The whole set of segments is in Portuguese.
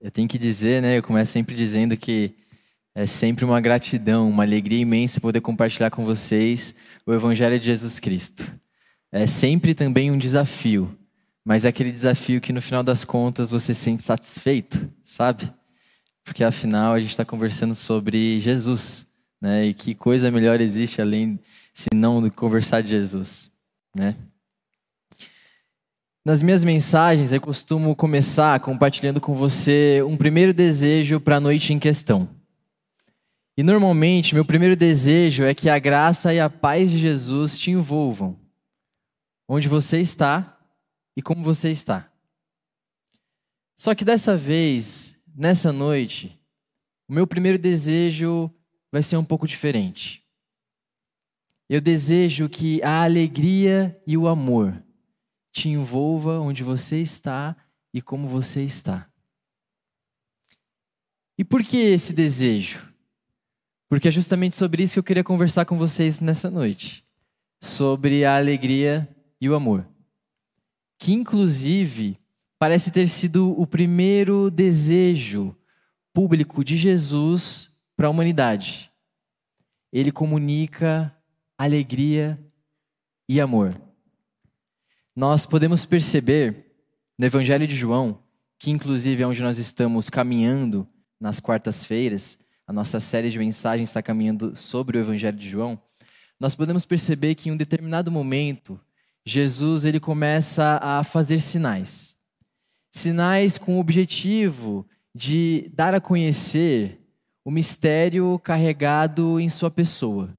Eu tenho que dizer, né? Eu começo sempre dizendo que é sempre uma gratidão, uma alegria imensa poder compartilhar com vocês o Evangelho de Jesus Cristo. É sempre também um desafio, mas é aquele desafio que no final das contas você se sente satisfeito, sabe? Porque afinal a gente está conversando sobre Jesus, né? E que coisa melhor existe além, se não, conversar de Jesus, né? Nas minhas mensagens, eu costumo começar compartilhando com você um primeiro desejo para a noite em questão. E normalmente, meu primeiro desejo é que a graça e a paz de Jesus te envolvam, onde você está e como você está. Só que dessa vez, nessa noite, o meu primeiro desejo vai ser um pouco diferente. Eu desejo que a alegria e o amor te envolva onde você está e como você está. E por que esse desejo? Porque é justamente sobre isso que eu queria conversar com vocês nessa noite. Sobre a alegria e o amor. Que, inclusive, parece ter sido o primeiro desejo público de Jesus para a humanidade. Ele comunica alegria e amor nós podemos perceber no Evangelho de João, que inclusive é onde nós estamos caminhando nas quartas-feiras, a nossa série de mensagens está caminhando sobre o Evangelho de João, nós podemos perceber que em um determinado momento, Jesus ele começa a fazer sinais. Sinais com o objetivo de dar a conhecer o mistério carregado em sua pessoa.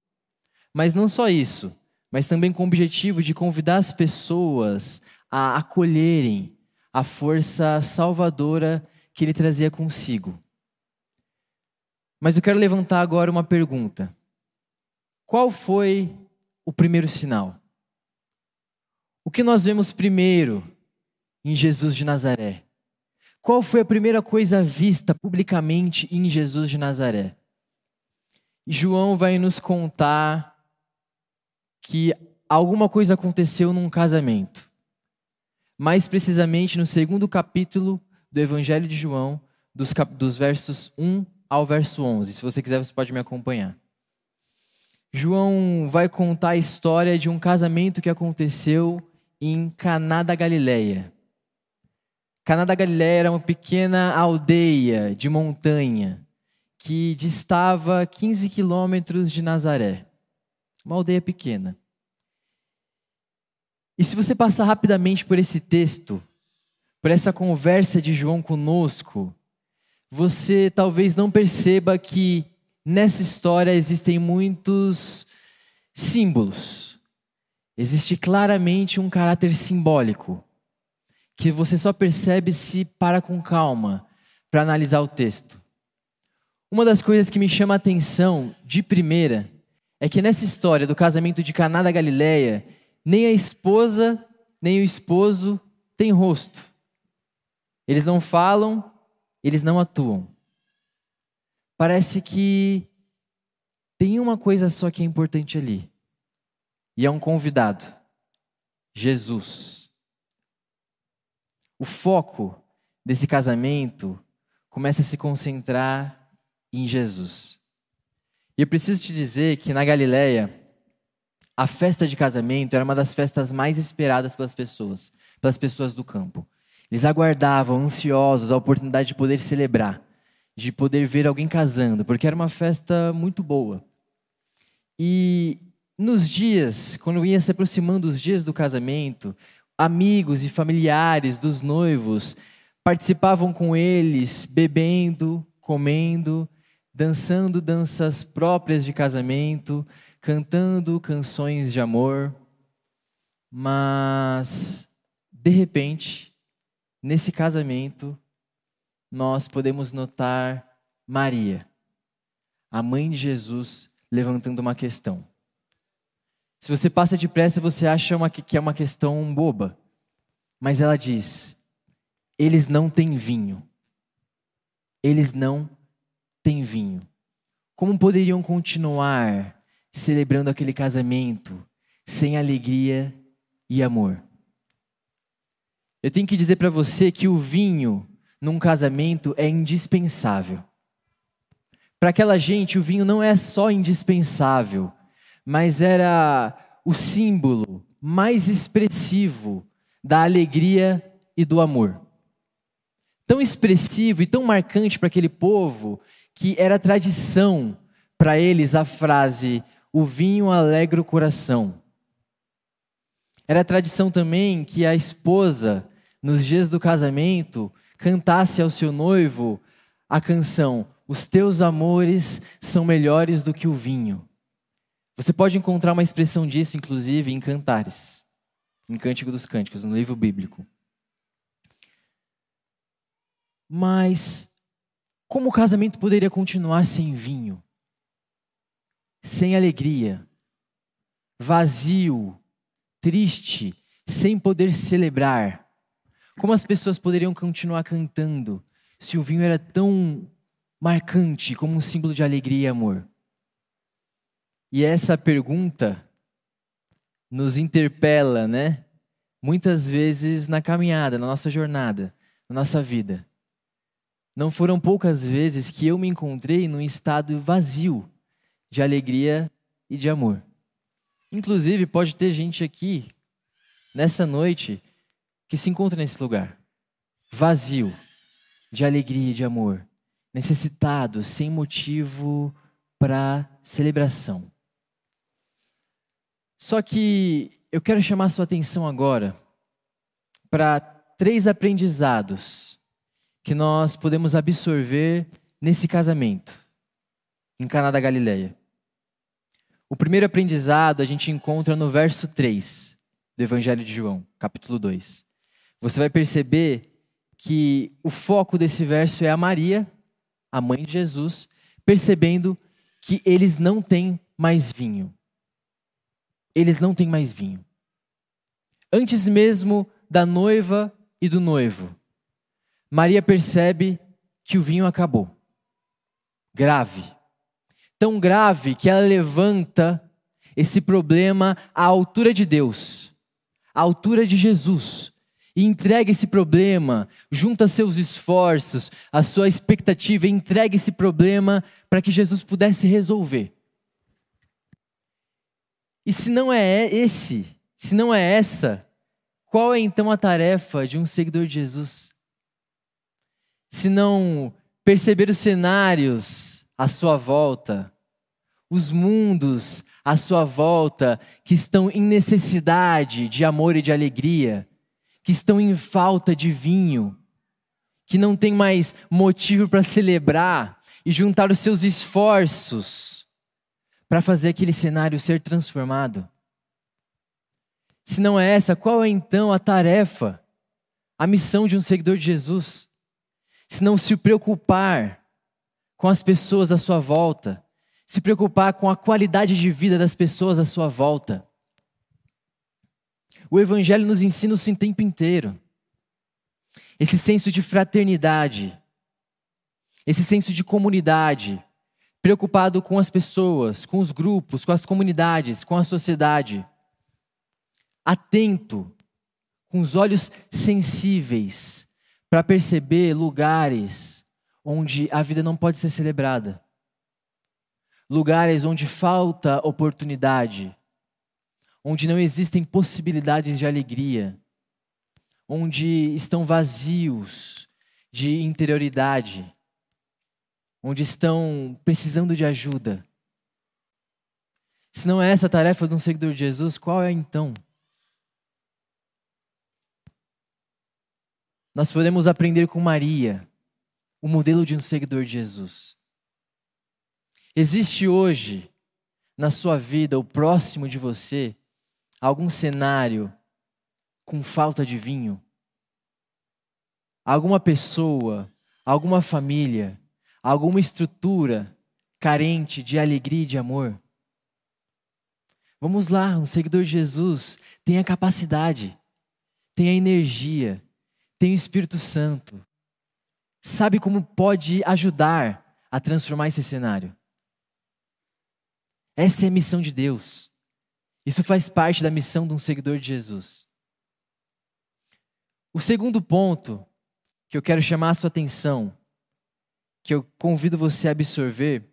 Mas não só isso, mas também com o objetivo de convidar as pessoas a acolherem a força salvadora que ele trazia consigo. Mas eu quero levantar agora uma pergunta. Qual foi o primeiro sinal? O que nós vemos primeiro em Jesus de Nazaré? Qual foi a primeira coisa vista publicamente em Jesus de Nazaré? João vai nos contar que alguma coisa aconteceu num casamento. Mais precisamente no segundo capítulo do Evangelho de João, dos, dos versos 1 ao verso 11. Se você quiser, você pode me acompanhar. João vai contar a história de um casamento que aconteceu em Caná da Galileia. Caná da Galileia era uma pequena aldeia de montanha que distava 15 quilômetros de Nazaré. Uma aldeia pequena. E se você passar rapidamente por esse texto, por essa conversa de João conosco, você talvez não perceba que nessa história existem muitos símbolos. Existe claramente um caráter simbólico que você só percebe se para com calma para analisar o texto. Uma das coisas que me chama a atenção de primeira é que nessa história do casamento de Caná da Galileia, nem a esposa, nem o esposo têm rosto. Eles não falam, eles não atuam. Parece que tem uma coisa só que é importante ali. E é um convidado. Jesus. O foco desse casamento começa a se concentrar em Jesus. E eu preciso te dizer que na Galileia, a festa de casamento era uma das festas mais esperadas pelas pessoas, pelas pessoas do campo. Eles aguardavam, ansiosos, a oportunidade de poder celebrar, de poder ver alguém casando, porque era uma festa muito boa. E nos dias, quando ia se aproximando os dias do casamento, amigos e familiares dos noivos participavam com eles, bebendo, comendo, dançando danças próprias de casamento, cantando canções de amor, mas de repente, nesse casamento, nós podemos notar Maria, a mãe de Jesus, levantando uma questão. Se você passa depressa, você acha uma, que é uma questão boba. Mas ela diz: eles não têm vinho. Eles não tem vinho? Como poderiam continuar celebrando aquele casamento sem alegria e amor? Eu tenho que dizer para você que o vinho num casamento é indispensável. Para aquela gente, o vinho não é só indispensável, mas era o símbolo mais expressivo da alegria e do amor. Tão expressivo e tão marcante para aquele povo que era tradição para eles a frase: o vinho alegra o coração. Era tradição também que a esposa, nos dias do casamento, cantasse ao seu noivo a canção os teus amores são melhores do que o vinho. Você pode encontrar uma expressão disso, inclusive, em Cantares, em Cântico dos Cânticos, no livro bíblico. Mas como o casamento poderia continuar sem vinho? Sem alegria, vazio, triste, sem poder celebrar? Como as pessoas poderiam continuar cantando se o vinho era tão marcante como um símbolo de alegria e amor? E essa pergunta nos interpela, né? Muitas vezes na caminhada, na nossa jornada, na nossa vida. Não foram poucas vezes que eu me encontrei num estado vazio de alegria e de amor. Inclusive, pode ter gente aqui, nessa noite, que se encontra nesse lugar, vazio de alegria e de amor, necessitado, sem motivo para celebração. Só que eu quero chamar sua atenção agora para três aprendizados que nós podemos absorver nesse casamento, em Caná da Galileia. O primeiro aprendizado a gente encontra no verso 3 do Evangelho de João, capítulo 2. Você vai perceber que o foco desse verso é a Maria, a mãe de Jesus, percebendo que eles não têm mais vinho. Eles não têm mais vinho. Antes mesmo da noiva e do noivo, Maria percebe que o vinho acabou. Grave. Tão grave que ela levanta esse problema à altura de Deus, à altura de Jesus e entrega esse problema, junta seus esforços, a sua expectativa, entrega esse problema para que Jesus pudesse resolver. E se não é esse, se não é essa, qual é então a tarefa de um seguidor de Jesus? Se não perceber os cenários à sua volta, os mundos à sua volta que estão em necessidade de amor e de alegria, que estão em falta de vinho, que não tem mais motivo para celebrar e juntar os seus esforços para fazer aquele cenário ser transformado. Se não é essa, qual é então a tarefa, a missão de um seguidor de Jesus? Se não se preocupar com as pessoas à sua volta, se preocupar com a qualidade de vida das pessoas à sua volta. O Evangelho nos ensina isso o tempo inteiro. Esse senso de fraternidade, esse senso de comunidade, preocupado com as pessoas, com os grupos, com as comunidades, com a sociedade. Atento, com os olhos sensíveis, para perceber lugares onde a vida não pode ser celebrada. Lugares onde falta oportunidade onde não existem possibilidades de alegria, onde estão vazios de interioridade, onde estão precisando de ajuda. Se não é essa a tarefa de um seguidor de Jesus, qual é então? Nós podemos aprender com Maria, o modelo de um seguidor de Jesus. Existe hoje, na sua vida, o próximo de você, algum cenário com falta de vinho? Alguma pessoa, alguma família, alguma estrutura carente de alegria e de amor? Vamos lá, um seguidor de Jesus tem a capacidade, tem a energia, tem o Espírito Santo, sabe como pode ajudar a transformar esse cenário. Essa é a missão de Deus. Isso faz parte da missão de um seguidor de Jesus. O segundo ponto que eu quero chamar a sua atenção, que eu convido você a absorver,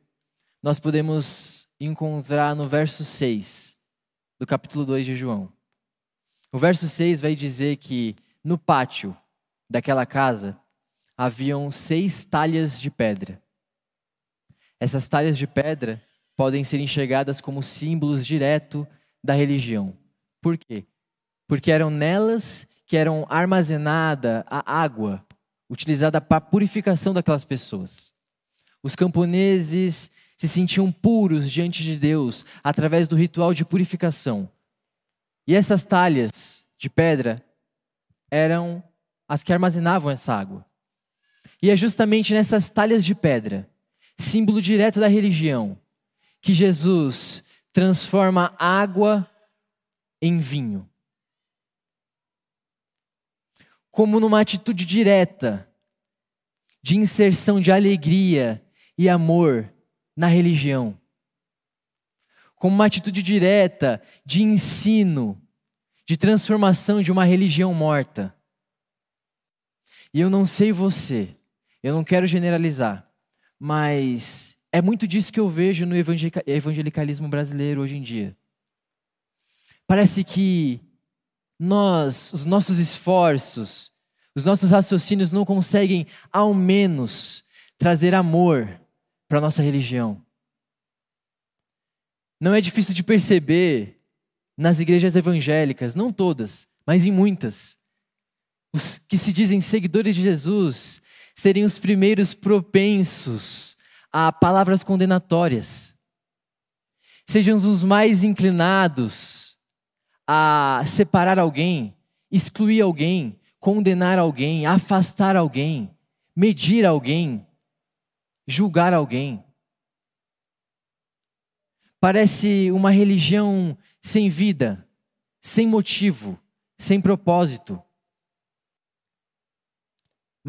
nós podemos encontrar no verso 6 do capítulo 2 de João. O verso 6 vai dizer que no pátio daquela casa haviam seis talhas de pedra. Essas talhas de pedra podem ser enxergadas como símbolos direto da religião. Por quê? Porque eram nelas que eram armazenada a água utilizada para a purificação daquelas pessoas. Os camponeses se sentiam puros diante de Deus através do ritual de purificação. E essas talhas de pedra eram as que armazenavam essa água. E é justamente nessas talhas de pedra, símbolo direto da religião, que Jesus transforma água em vinho. Como numa atitude direta de inserção de alegria e amor na religião. Como uma atitude direta de ensino, de transformação de uma religião morta. E eu não sei você, eu não quero generalizar, mas é muito disso que eu vejo no evangelicalismo brasileiro hoje em dia. Parece que nós, os nossos esforços, os nossos raciocínios não conseguem, ao menos, trazer amor para a nossa religião. Não é difícil de perceber nas igrejas evangélicas, não todas, mas em muitas. Os que se dizem seguidores de Jesus serem os primeiros propensos a palavras condenatórias. Sejam os mais inclinados a separar alguém, excluir alguém, condenar alguém, afastar alguém, medir alguém, julgar alguém. Parece uma religião sem vida, sem motivo, sem propósito.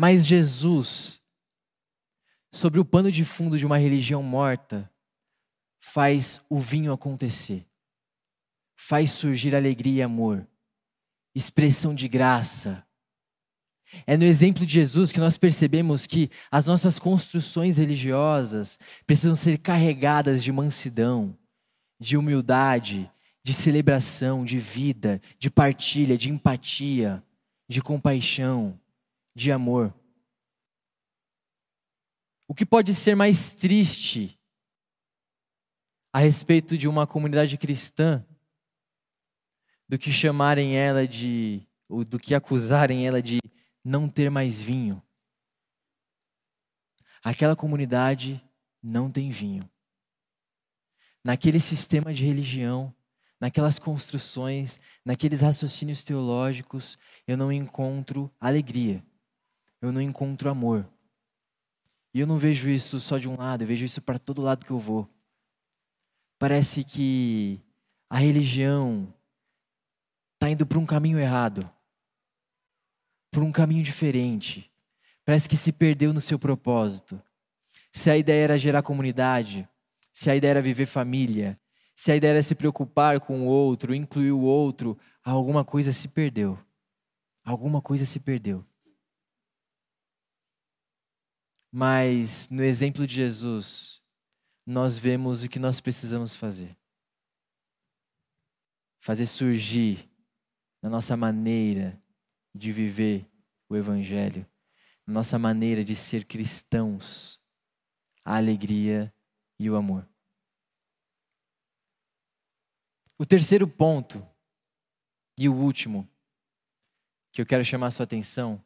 Mas Jesus, sobre o pano de fundo de uma religião morta, faz o vinho acontecer, faz surgir alegria e amor, expressão de graça, é no exemplo de Jesus que nós percebemos que as nossas construções religiosas precisam ser carregadas de mansidão, de humildade, de celebração, de vida, de partilha, de empatia, de compaixão, de amor. O que pode ser mais triste a respeito de uma comunidade cristã do que chamarem ela de, ou do que acusarem ela de não ter mais vinho. Aquela comunidade não tem vinho. Naquele sistema de religião, naquelas construções, naqueles raciocínios teológicos, eu não encontro alegria, eu não encontro amor. E eu não vejo isso só de um lado, eu vejo isso para todo lado que eu vou. Parece que a religião está indo para um caminho errado por um caminho diferente. Parece que se perdeu no seu propósito. Se a ideia era gerar comunidade, se a ideia era viver família, se a ideia era se preocupar com o outro, incluir o outro, alguma coisa se perdeu. Alguma coisa se perdeu. Mas no exemplo de Jesus, nós vemos o que nós precisamos fazer. Fazer surgir na nossa maneira de viver o Evangelho, nossa maneira de ser cristãos, a alegria e o amor. O terceiro ponto, e o último, que eu quero chamar a sua atenção,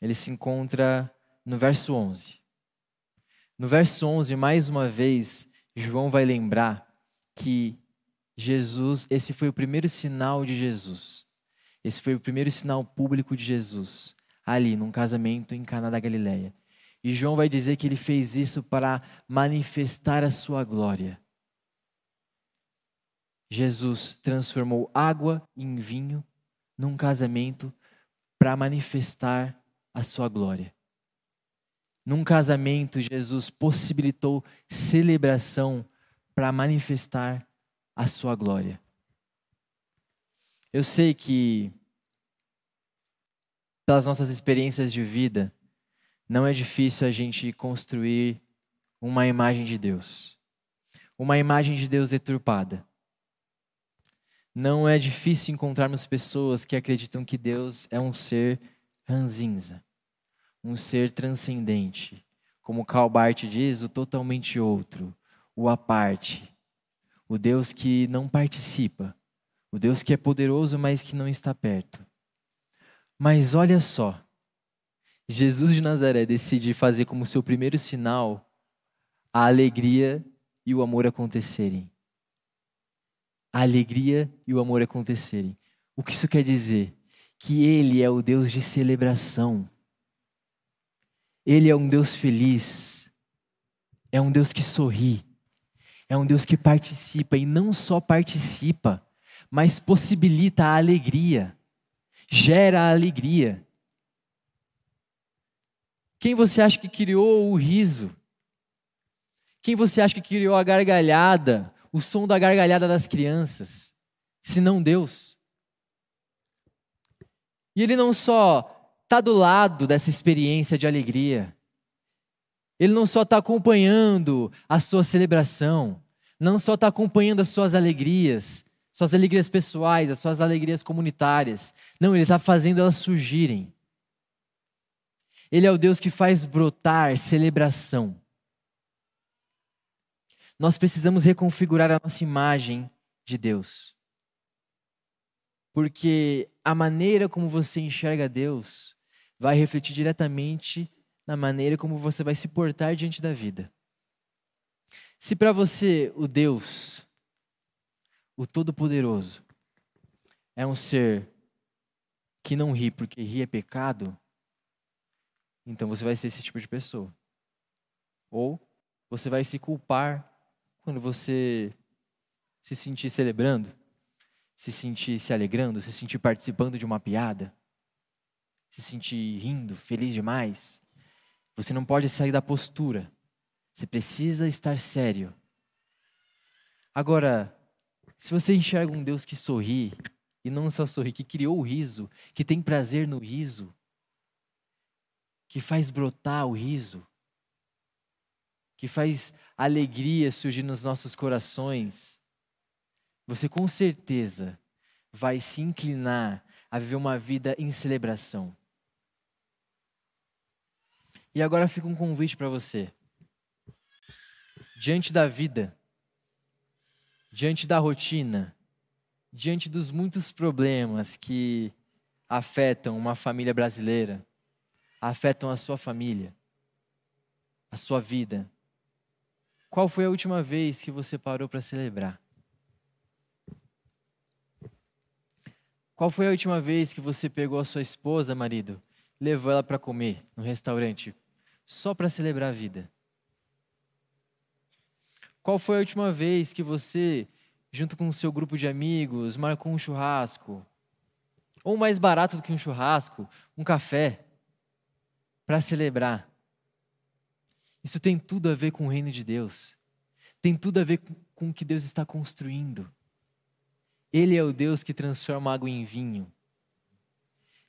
ele se encontra no verso 11. No verso 11, mais uma vez, João vai lembrar que Jesus, esse foi o primeiro sinal de Jesus. Esse foi o primeiro sinal público de Jesus, ali, num casamento em Caná da Galileia. E João vai dizer que ele fez isso para manifestar a sua glória. Jesus transformou água em vinho num casamento para manifestar a sua glória. Num casamento, Jesus possibilitou celebração para manifestar a sua glória. Eu sei que pelas nossas experiências de vida, não é difícil a gente construir uma imagem de Deus. Uma imagem de Deus deturpada. Não é difícil encontrarmos pessoas que acreditam que Deus é um ser ranzinza, um ser transcendente, como Karl Barth diz, o totalmente outro, o à parte, o Deus que não participa, o Deus que é poderoso, mas que não está perto. Mas olha só, Jesus de Nazaré decide fazer como seu primeiro sinal a alegria e o amor acontecerem. A alegria e o amor acontecerem. O que isso quer dizer? Que Ele é o Deus de celebração. Ele é um Deus feliz. É um Deus que sorri. É um Deus que participa e não só participa, mas possibilita a alegria, gera a alegria. Quem você acha que criou o riso? Quem você acha que criou a gargalhada, o som da gargalhada das crianças? Se não Deus. E Ele não só está do lado dessa experiência de alegria, Ele não só está acompanhando a sua celebração, não só está acompanhando as suas alegrias, suas alegrias pessoais, as suas alegrias comunitárias. Não, Ele está fazendo elas surgirem. Ele é o Deus que faz brotar celebração. Nós precisamos reconfigurar a nossa imagem de Deus. Porque a maneira como você enxerga Deus vai refletir diretamente na maneira como você vai se portar diante da vida. Se para você o Deus, o Todo-Poderoso, é um ser que não ri porque ri é pecado, então você vai ser esse tipo de pessoa. Ou você vai se culpar quando você se sentir celebrando, se sentir se alegrando, se sentir participando de uma piada, se sentir rindo, feliz demais. Você não pode sair da postura. Você precisa estar sério. Agora, se você enxerga um Deus que sorri, e não só sorri, que criou o riso, que tem prazer no riso, que faz brotar o riso, que faz alegria surgir nos nossos corações, você com certeza vai se inclinar a viver uma vida em celebração. E agora fica um convite para você. Diante da vida, diante da rotina, diante dos muitos problemas que afetam uma família brasileira, afetam a sua família, a sua vida. Qual foi a última vez que você parou para celebrar? Qual foi a última vez que você pegou a sua esposa, marido, levou ela para comer no restaurante, só para celebrar a vida? Qual foi a última vez que você, junto com o seu grupo de amigos, marcou um churrasco? Ou mais barato do que um churrasco, um café? para celebrar. Isso tem tudo a ver com o reino de Deus. Tem tudo a ver com o que Deus está construindo. Ele é o Deus que transforma água em vinho.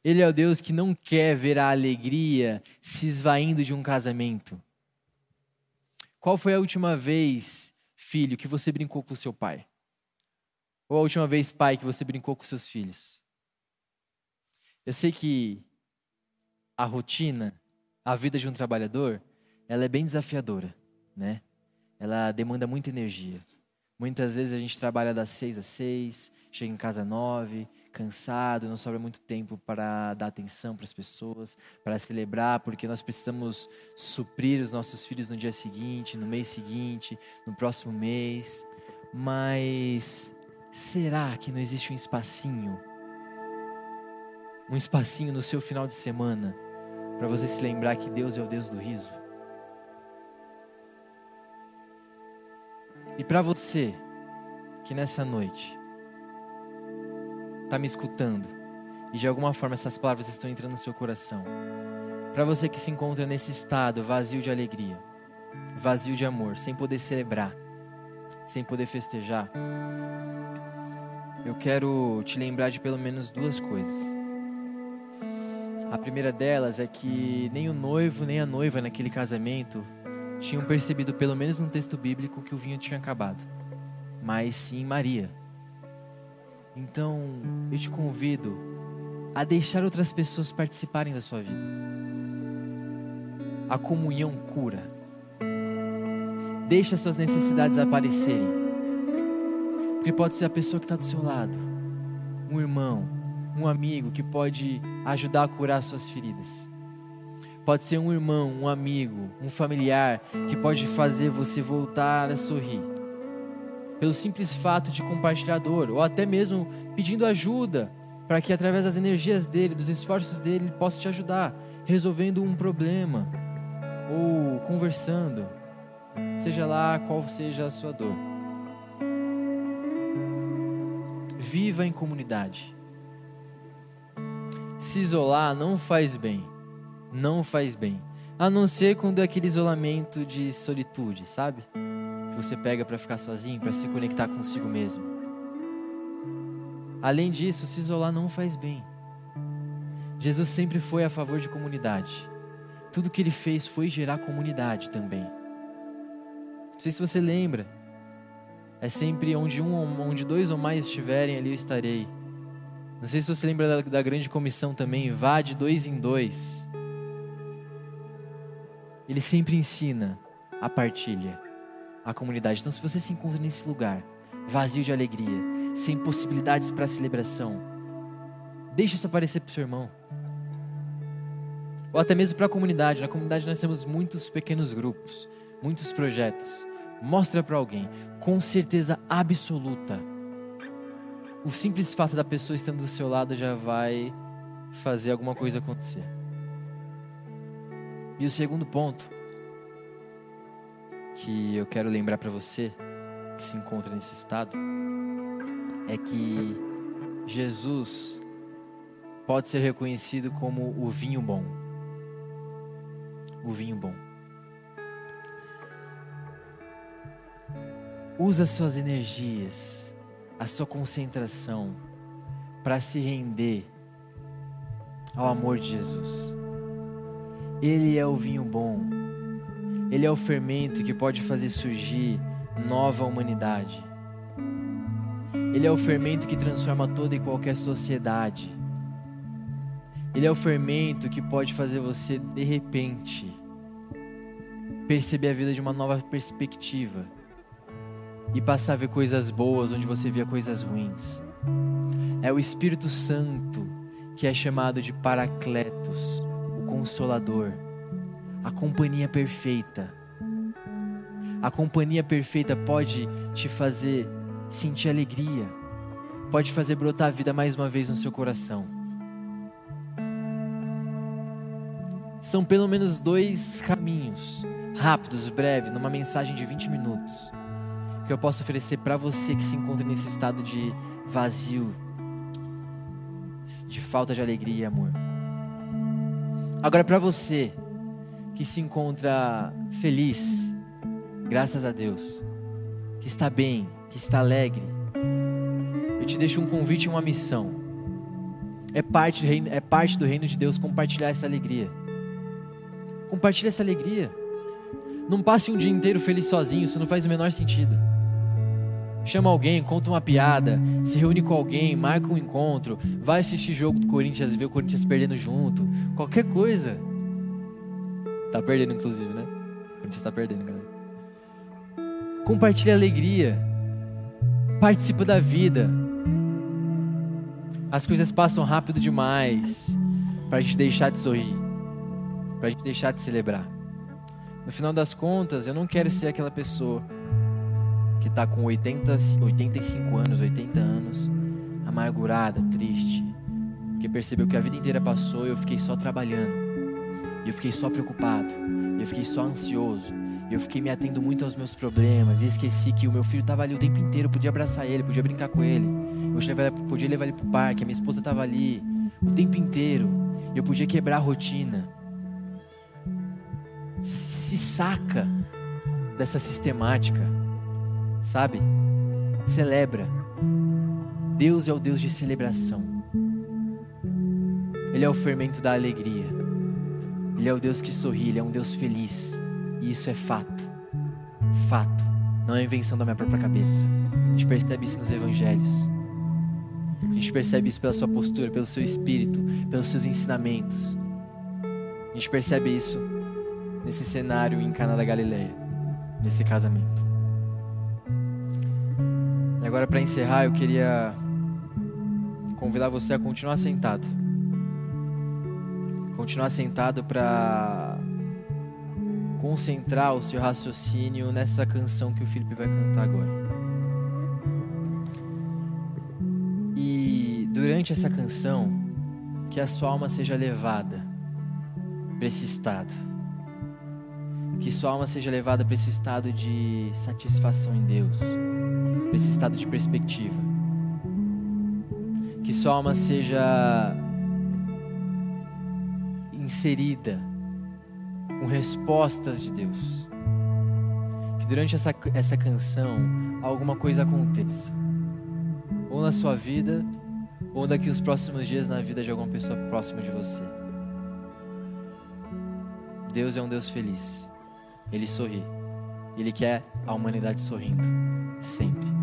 Ele é o Deus que não quer ver a alegria se esvaindo de um casamento. Qual foi a última vez, filho, que você brincou com seu pai? Ou a última vez, pai, que você brincou com seus filhos? Eu sei que a rotina a vida de um trabalhador, ela é bem desafiadora, né? Ela demanda muita energia. Muitas vezes a gente trabalha das seis às seis, chega em casa às nove, cansado, não sobra muito tempo para dar atenção para as pessoas, para celebrar, porque nós precisamos suprir os nossos filhos no dia seguinte, no mês seguinte, no próximo mês. Mas será que não existe um espacinho? Um espacinho no seu final de semana para você se lembrar que Deus é o Deus do riso. E para você que nessa noite está me escutando e de alguma forma essas palavras estão entrando no seu coração, para você que se encontra nesse estado vazio de alegria, vazio de amor, sem poder celebrar, sem poder festejar, eu quero te lembrar de pelo menos duas coisas. A primeira delas é que nem o noivo nem a noiva naquele casamento tinham percebido, pelo menos no texto bíblico, que o vinho tinha acabado, mas sim Maria. Então, eu te convido a deixar outras pessoas participarem da sua vida. A comunhão cura. Deixa suas necessidades aparecerem. Porque pode ser a pessoa que está do seu lado, um irmão, um amigo que pode ajudar a curar suas feridas. Pode ser um irmão, um amigo, um familiar que pode fazer você voltar a sorrir. Pelo simples fato de compartilhar dor, ou até mesmo pedindo ajuda, para que através das energias dele, dos esforços dele, ele possa te ajudar, resolvendo um problema, ou conversando, seja lá qual seja a sua dor. Viva em comunidade. Se isolar não faz bem não faz bem. A não ser quando é aquele isolamento de solitude, sabe? Que você pega para ficar sozinho, para se conectar consigo mesmo. Além disso, se isolar não faz bem. Jesus sempre foi a favor de comunidade. Tudo que ele fez foi gerar comunidade também. Não sei se você lembra. É sempre onde um, onde dois ou mais estiverem, ali eu estarei. Não sei se você lembra da, da grande comissão também, vá de dois em dois ele sempre ensina a partilha, a comunidade. Então, se você se encontra nesse lugar, vazio de alegria, sem possibilidades para celebração, deixe isso aparecer para o seu irmão. Ou até mesmo para a comunidade. Na comunidade nós temos muitos pequenos grupos, muitos projetos. Mostra para alguém, com certeza absoluta. O simples fato da pessoa estando do seu lado já vai fazer alguma coisa acontecer. E o segundo ponto que eu quero lembrar para você que se encontra nesse estado é que Jesus pode ser reconhecido como o vinho bom. O vinho bom. Usa suas energias, a sua concentração para se render ao amor de Jesus. Ele é o vinho bom. Ele é o fermento que pode fazer surgir nova humanidade. Ele é o fermento que transforma toda e qualquer sociedade. Ele é o fermento que pode fazer você, de repente, perceber a vida de uma nova perspectiva e passar a ver coisas boas onde você via coisas ruins. É o Espírito Santo que é chamado de Paracletos consolador, a companhia perfeita. A companhia perfeita pode te fazer sentir alegria, pode fazer brotar a vida mais uma vez no seu coração. São pelo menos dois caminhos, rápidos, breves, numa mensagem de 20 minutos, que eu posso oferecer para você que se encontra nesse estado de vazio, de falta de alegria e amor. Agora, para você que se encontra feliz, graças a Deus, que está bem, que está alegre, eu te deixo um convite e uma missão. É parte, do reino, é parte do reino de Deus compartilhar essa alegria. Compartilhe essa alegria. Não passe um dia inteiro feliz sozinho, isso não faz o menor sentido. Chama alguém, conta uma piada, se reúne com alguém, marca um encontro, vai assistir jogo do Corinthians e ver o Corinthians perdendo junto, qualquer coisa. Tá perdendo, inclusive, né? O Corinthians tá perdendo, galera. Compartilha alegria. Participa da vida. As coisas passam rápido demais para a gente deixar de sorrir, para a gente deixar de celebrar. No final das contas, eu não quero ser aquela pessoa que está com 80, 85 anos, 80 anos, amargurada, triste, porque percebeu que a vida inteira passou e eu fiquei só trabalhando, e eu fiquei só preocupado, e eu fiquei só ansioso, e eu fiquei me atendo muito aos meus problemas, e esqueci que o meu filho estava ali o tempo inteiro, eu podia abraçar ele, podia brincar com ele, eu podia levar ele para o parque, a minha esposa estava ali o tempo inteiro, e eu podia quebrar a rotina. Se saca dessa sistemática sabe? Celebra. Deus é o Deus de celebração. Ele é o fermento da alegria. Ele é o Deus que sorri, Ele é um Deus feliz. E isso é fato. Fato. Não é invenção da minha própria cabeça. A gente percebe isso nos evangelhos. A gente percebe isso pela sua postura, pelo seu espírito, pelos seus ensinamentos. A gente percebe isso nesse cenário em Cana da Galileia, nesse casamento. Agora para encerrar, eu queria convidar você a continuar sentado. Continuar sentado para concentrar o seu raciocínio nessa canção que o Felipe vai cantar agora. E durante essa canção, que a sua alma seja levada para esse estado. Que sua alma seja levada para esse estado de satisfação em Deus, para esse estado de perspectiva. Que sua alma seja inserida com respostas de Deus. Que durante essa, essa canção alguma coisa aconteça, ou na sua vida, ou daqui os próximos dias na vida de alguma pessoa próxima de você. Deus é um Deus feliz. Ele sorri. Ele quer a humanidade sorrindo sempre.